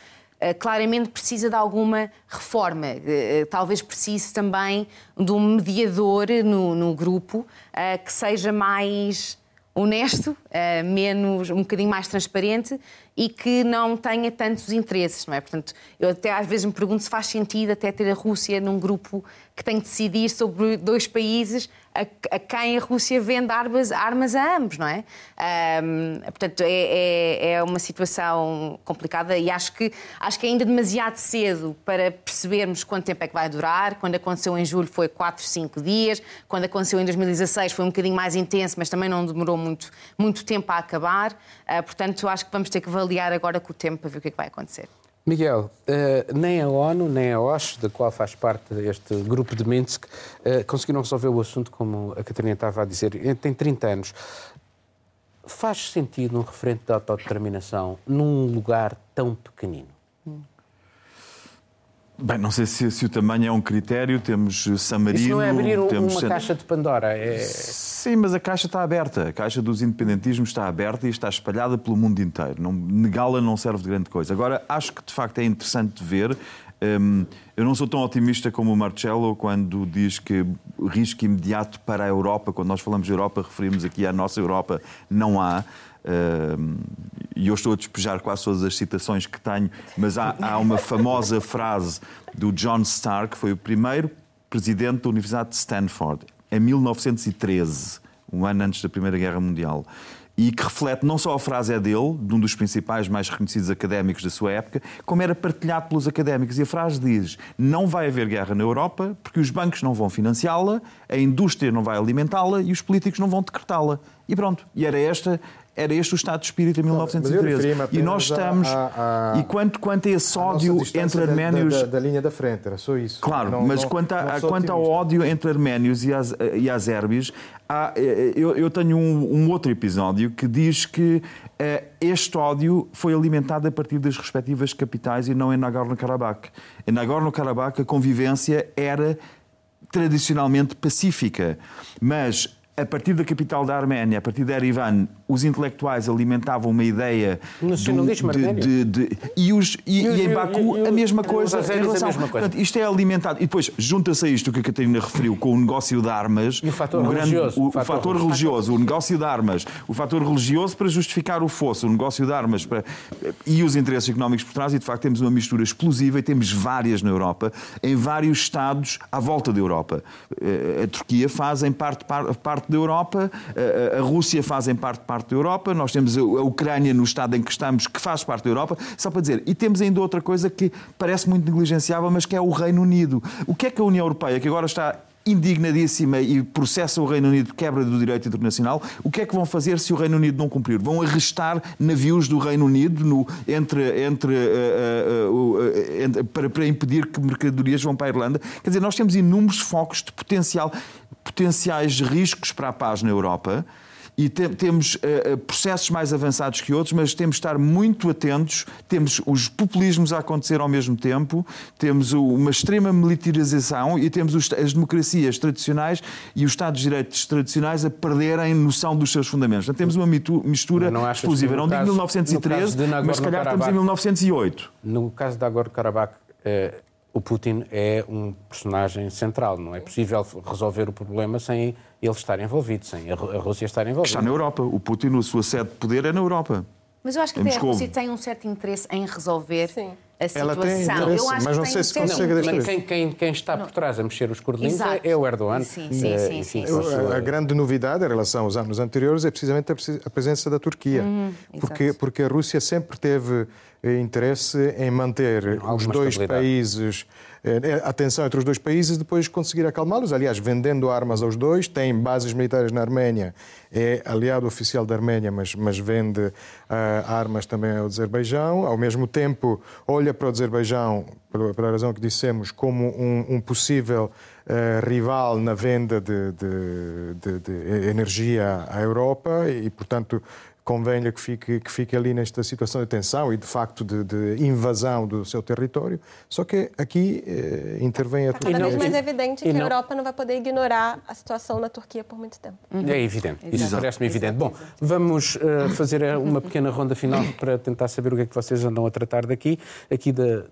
eh, claramente precisa de alguma reforma. Eh, eh, talvez precise também de um mediador no, no grupo que seja mais honesto, menos, um bocadinho mais transparente e que não tenha tantos interesses, não é? Portanto, eu até às vezes me pergunto se faz sentido até ter a Rússia num grupo que tem de decidir sobre dois países a, a quem a Rússia vende armas, armas a ambos, não é? Um, portanto, é, é, é, uma situação complicada e acho que, acho que é ainda demasiado cedo para percebermos quanto tempo é que vai durar. Quando aconteceu em julho foi 4, 5 dias. Quando aconteceu em 2016 foi um bocadinho mais intenso, mas também não demorou muito, muito tempo a acabar. Uh, portanto, acho que vamos ter que avaliar agora com o tempo para ver o que é que vai acontecer. Miguel, uh, nem a ONU, nem a OSCE, da qual faz parte este grupo de Minsk, uh, conseguiram resolver o assunto, como a Catarina estava a dizer, tem 30 anos. Faz sentido um referente de autodeterminação num lugar tão pequenino? Bem, não sei se, se, o tamanho é um critério, temos San Marino... Isso não é abrir temos... uma caixa de Pandora, é... Sim, mas a caixa está aberta, a caixa dos independentismos está aberta e está espalhada pelo mundo inteiro. Negá-la não serve de grande coisa. Agora, acho que de facto é interessante ver um, eu não sou tão otimista como o Marcelo quando diz que risco imediato para a Europa, quando nós falamos de Europa, referimos aqui à nossa Europa, não há. E eu estou a despejar quase todas as citações que tenho, mas há, há uma famosa frase do John Stark, que foi o primeiro presidente da Universidade de Stanford, em 1913, um ano antes da Primeira Guerra Mundial e que reflete não só a frase é dele, de um dos principais mais reconhecidos académicos da sua época, como era partilhado pelos académicos. E a frase diz: não vai haver guerra na Europa porque os bancos não vão financiá-la, a indústria não vai alimentá-la e os políticos não vão decretá-la. E pronto. E era esta era este o estado de espírito em 1913. E nós estamos. A, a, e quanto, quanto a esse ódio entre arménios. Da, da, da, linha da frente, era só isso. Claro, não, mas não, quanto, a, quanto ao ódio entre arménios e, az, e azerbis, há, eu, eu, tenho um, um, outro episódio que diz que uh, este ódio foi alimentado a partir das respectivas capitais e não em Nagorno-Karabakh. Em Nagorno-Karabakh a convivência era tradicionalmente pacífica, mas a partir da capital da Arménia, a partir de Erivan, os intelectuais alimentavam uma ideia nacionalismo de, de, de, de, e, os, e, e, e em Baku a mesma coisa. Em relação, a mesma coisa. Portanto, isto é alimentado. E depois junta-se a isto que a Catarina referiu com o negócio de armas. E o fator o religioso. o, o fator, fator religioso, o negócio de armas, o fator religioso para justificar o fosso, o negócio de armas para, e os interesses económicos por trás. E de facto temos uma mistura explosiva e temos várias na Europa, em vários estados à volta da Europa. Eh, a Turquia faz em parte, parte da Europa, a Rússia faz em parte parte da Europa, nós temos a Ucrânia no estado em que estamos, que faz parte da Europa, só para dizer. E temos ainda outra coisa que parece muito negligenciável, mas que é o Reino Unido. O que é que a União Europeia, que agora está indignadíssima e processa o Reino Unido de quebra do direito internacional, o que é que vão fazer se o Reino Unido não cumprir? Vão arrestar navios do Reino Unido no, entre, entre, uh, uh, uh, entre, para, para impedir que mercadorias vão para a Irlanda? Quer dizer, nós temos inúmeros focos de potencial potenciais riscos para a paz na Europa e te, temos uh, processos mais avançados que outros, mas temos de estar muito atentos. Temos os populismos a acontecer ao mesmo tempo, temos uma extrema militarização e temos os, as democracias tradicionais e os Estados de Direitos tradicionais a perderem noção dos seus fundamentos. Portanto, temos uma mistura explosiva. Não digo 1913, mas se calhar estamos em 1908. No caso de Nagorno-Karabakh, eh, o Putin é um personagem central. Não é possível resolver o problema sem ele estar envolvido, sem a Rússia estar envolvida. Está na Europa. O Putin, a sua sede de poder é na Europa. Mas eu acho que até a Rússia tem um certo interesse em resolver Sim. a situação. Ela tem interesse, mas não sei se consegue não, quem, quem, quem, está por trás a mexer os cordelinhos é, é o Erdogan. Sim, sim, sim, eh, sim, A, a, grande novidade em relação aos anos anteriores é precisamente a presença da Turquia. Uhum, porque, porque a Rússia sempre teve interesse em manter Alguma os dois países, eh, a tensão entre os dois países e depois conseguir acalmá-los. Aliás, vendendo armas aos dois, tem bases militares na Arménia, é aliado oficial da Arménia, mas, mas vende ah, armas também ao Azerbaijão. Ao mesmo tempo, olha para o Azerbaijão, pela, pela razão que dissemos, como um, um possível eh, rival na venda de, de- de- de energia à Europa e, portanto, convém-lhe que fique, que fique ali nesta situação de tensão e, de facto, de, de invasão do seu território. Só que aqui eh, intervém a Está cada não- vez mais evidente e que não- a Europa não vai poder ignorar a situação na Turquia por muito tempo. É evidente, isso parece-me evidente. Bom, vamos eh, fazer uma pequena ronda final para tentar saber o que é que vocês andam a tratar daqui, aqui da.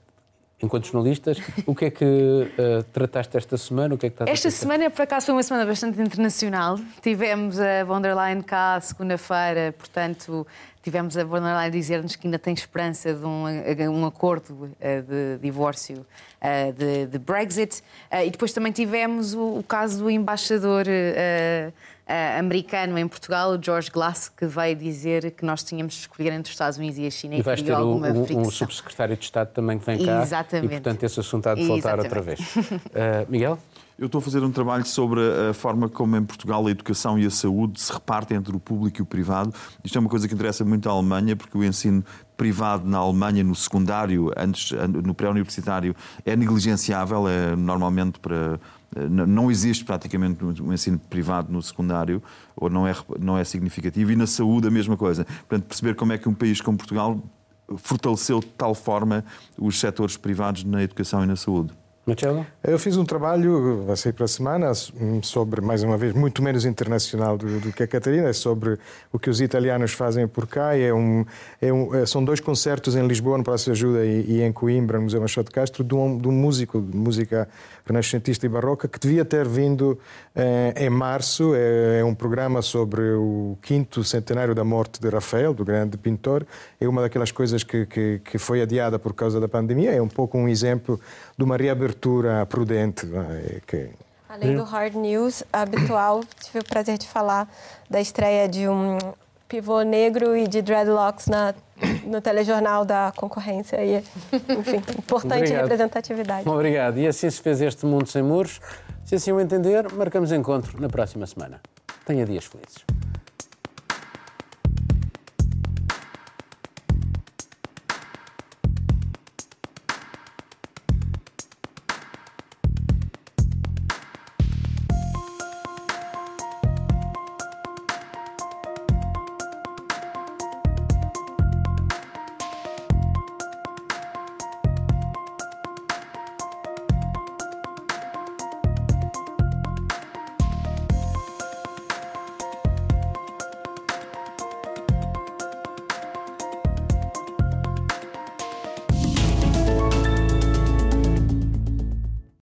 Enquanto jornalistas, o que é que eh, trataste esta semana? O que é que estás Esta semana, por acaso, foi uma semana bastante internacional. Tivemos a von der Leyen cá segunda-feira, portanto, tivemos a von der Leyen dizer-nos que ainda tem esperança de um, um acordo eh, de divórcio eh, de, de Brexit. E depois também tivemos o, o caso do embaixador americano em Portugal, o George Glass, que veio dizer que nós tínhamos de escolher entre os Estados Unidos e a China E vais criou ter o- alguma um, um subsecretário de Estado também que vem cá. Exatamente. E, portanto, esse assunto há de voltar outra vez. Eh, Miguel? Eu estou a fazer um trabalho sobre a forma como em Portugal a educação e a saúde se repartem entre o público e o privado. Isto é uma coisa que interessa muito à Alemanha, porque o ensino privado na Alemanha, no secundário, antes, no pré-universitário, é negligenciável, é normalmente para. Não existe praticamente um ensino privado no secundário, ou não é, não é significativo, e na saúde a mesma coisa. Portanto, perceber como é que um país como Portugal fortaleceu de tal forma os setores privados na educação e na saúde. Marcelo? Eu fiz um trabalho, vai sair para a semana, sobre, mais uma vez, muito menos internacional do, do que a Catarina, é sobre o que os italianos fazem por cá. É um, é um, é- são dois concertos em Lisboa, no Palácio de Ajuda, e, e em Coimbra, no Museu Machado de Castro, de um, de um músico de música renascentista e barroca que devia ter vindo eh, em março. É, é um programa sobre o quinto centenário da morte de Rafael, do grande pintor. É uma daquelas coisas que, que, que foi adiada por causa da pandemia. É um pouco um exemplo de uma reabertura prudente. não é? Que, Além do hard news habitual, tive o prazer de falar da estreia de um pivô negro e de dreadlocks na, no telejornal da concorrência. E, enfim, importante Obrigado. representatividade. Obrigado. E assim se fez este Mundo Sem Muros. Se assim o entender, marcamos encontro na próxima semana. Tenha dias felizes.